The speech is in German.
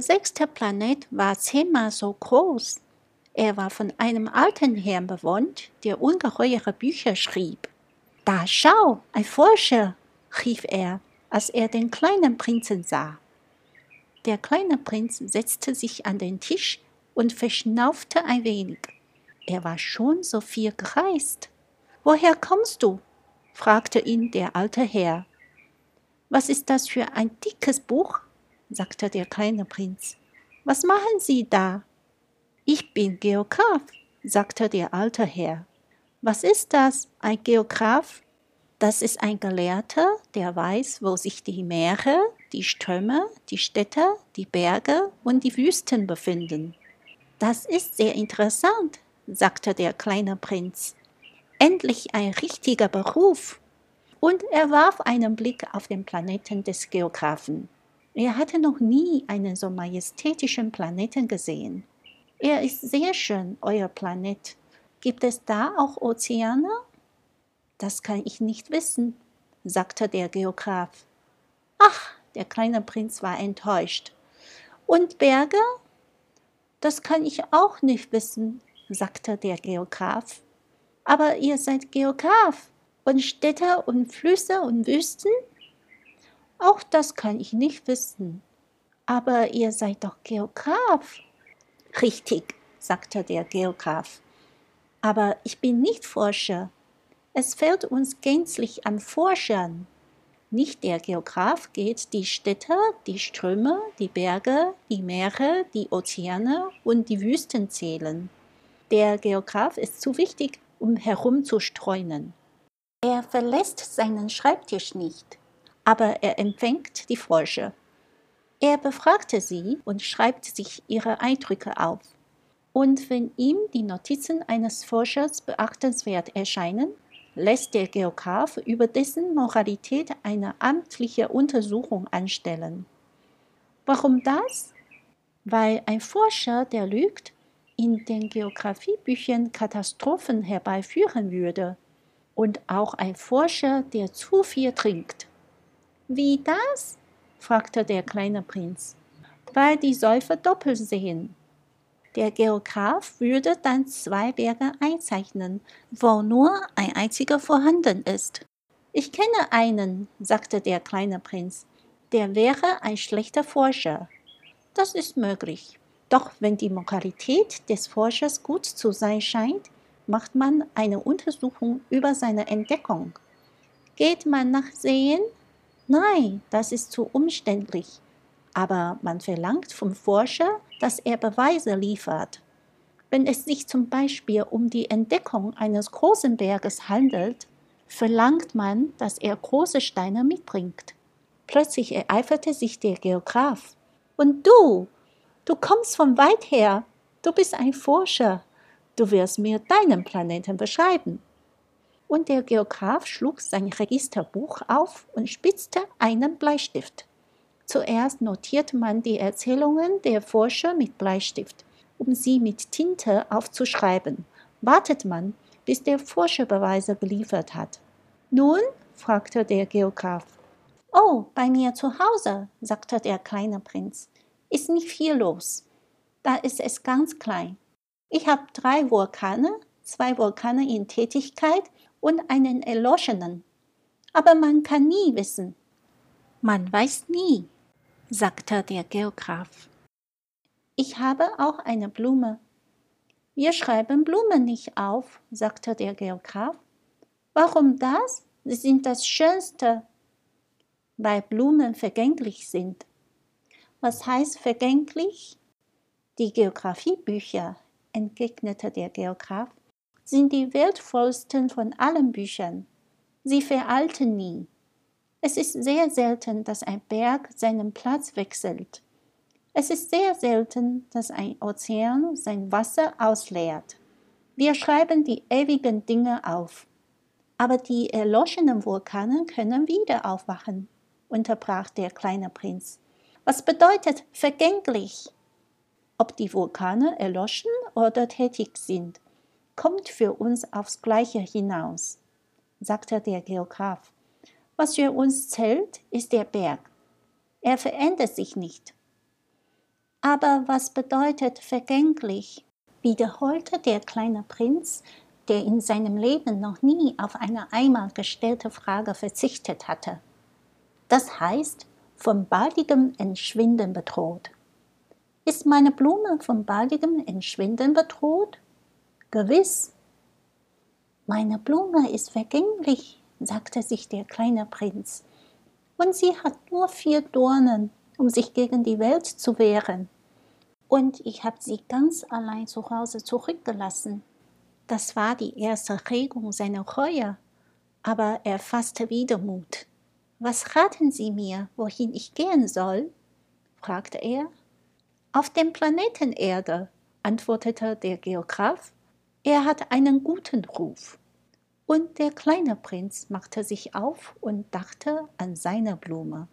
Der sechste Planet war zehnmal so groß. Er war von einem alten Herrn bewohnt, der ungeheure Bücher schrieb. Da schau, ein Forscher, rief er, als er den kleinen Prinzen sah. Der kleine Prinz setzte sich an den Tisch und verschnaufte ein wenig. Er war schon so viel gereist. Woher kommst du? fragte ihn der alte Herr. Was ist das für ein dickes Buch? Sagte der kleine Prinz. Was machen Sie da? Ich bin Geograph, sagte der alte Herr. Was ist das, ein Geograph? Das ist ein Gelehrter, der weiß, wo sich die Meere, die Ströme, die Städte, die Berge und die Wüsten befinden. Das ist sehr interessant, sagte der kleine Prinz. Endlich ein richtiger Beruf. Und er warf einen Blick auf den Planeten des Geographen. Er hatte noch nie einen so majestätischen Planeten gesehen. Er ist sehr schön, euer Planet. Gibt es da auch Ozeane? Das kann ich nicht wissen, sagte der Geograph. Ach, der kleine Prinz war enttäuscht. Und Berge? Das kann ich auch nicht wissen, sagte der Geograph. Aber ihr seid Geograph und Städte und Flüsse und Wüsten? Auch das kann ich nicht wissen. Aber ihr seid doch Geograph. Richtig, sagte der Geograph. Aber ich bin nicht Forscher. Es fehlt uns gänzlich an Forschern. Nicht der Geograph geht die Städte, die Ströme, die Berge, die Meere, die Ozeane und die Wüsten zählen. Der Geograph ist zu wichtig, um herumzustreunen. Er verlässt seinen Schreibtisch nicht, aber er empfängt die Forscher. Er befragte sie und schreibt sich ihre Eindrücke auf. Und wenn ihm die Notizen eines Forschers beachtenswert erscheinen, lässt der Geograph über dessen Moralität eine amtliche Untersuchung anstellen. Warum das? Weil ein Forscher, der lügt, in den Geographiebüchern Katastrophen herbeiführen würde und auch ein Forscher, der zu viel trinkt. Wie das? fragte der kleine Prinz. Weil die Säufer doppelt sehen. Der Geograph würde dann zwei Berge einzeichnen, wo nur ein einziger vorhanden ist. Ich kenne einen, sagte der kleine Prinz, der wäre ein schlechter Forscher. Das ist möglich. Doch wenn die Moralität des Forschers gut zu sein scheint, macht man eine Untersuchung über seine Entdeckung. Geht man nach Seen? Nein, das ist zu umständlich aber man verlangt vom Forscher, dass er Beweise liefert. Wenn es sich zum Beispiel um die Entdeckung eines großen Berges handelt, verlangt man, dass er große Steine mitbringt. Plötzlich ereiferte sich der Geograph. Und du, du kommst von weit her, du bist ein Forscher, du wirst mir deinen Planeten beschreiben. Und der Geograph schlug sein Registerbuch auf und spitzte einen Bleistift. Zuerst notiert man die Erzählungen der Forscher mit Bleistift, um sie mit Tinte aufzuschreiben. Wartet man, bis der Forscher Beweise geliefert hat. Nun? fragte der Geograph. Oh, bei mir zu Hause, sagte der kleine Prinz. Ist nicht viel los. Da ist es ganz klein. Ich habe drei Vulkane, zwei Vulkane in Tätigkeit und einen erloschenen. Aber man kann nie wissen. Man weiß nie, sagte der Geograph. Ich habe auch eine Blume. Wir schreiben Blumen nicht auf, sagte der Geograph. Warum das? Sie sind das Schönste. Weil Blumen vergänglich sind. Was heißt vergänglich? Die Geographiebücher, entgegnete der Geograph, sind die wertvollsten von allen Büchern. Sie veralten nie. Es ist sehr selten, dass ein Berg seinen Platz wechselt. Es ist sehr selten, dass ein Ozean sein Wasser ausleert. Wir schreiben die ewigen Dinge auf. Aber die erloschenen Vulkane können wieder aufwachen, unterbrach der kleine Prinz. Was bedeutet vergänglich? Ob die Vulkane erloschen oder tätig sind, kommt für uns aufs Gleiche hinaus, sagte der Geograph. Was für uns zählt, ist der Berg. Er verändert sich nicht. Aber was bedeutet vergänglich? wiederholte der kleine Prinz, der in seinem Leben noch nie auf eine einmal gestellte Frage verzichtet hatte. Das heißt, vom baldigem Entschwinden bedroht. Ist meine Blume vom baldigem Entschwinden bedroht? Gewiss. Meine Blume ist vergänglich, sagte sich der kleine Prinz, und sie hat nur vier Dornen, um sich gegen die Welt zu wehren. Und ich habe sie ganz allein zu Hause zurückgelassen. Das war die erste Regung seiner Reue, aber er fasste wieder Mut. Was raten Sie mir, wohin ich gehen soll? fragte er. Auf dem Planeten Erde, antwortete der Geograph. Er hat einen guten Ruf. Und der kleine Prinz machte sich auf und dachte an seine Blume.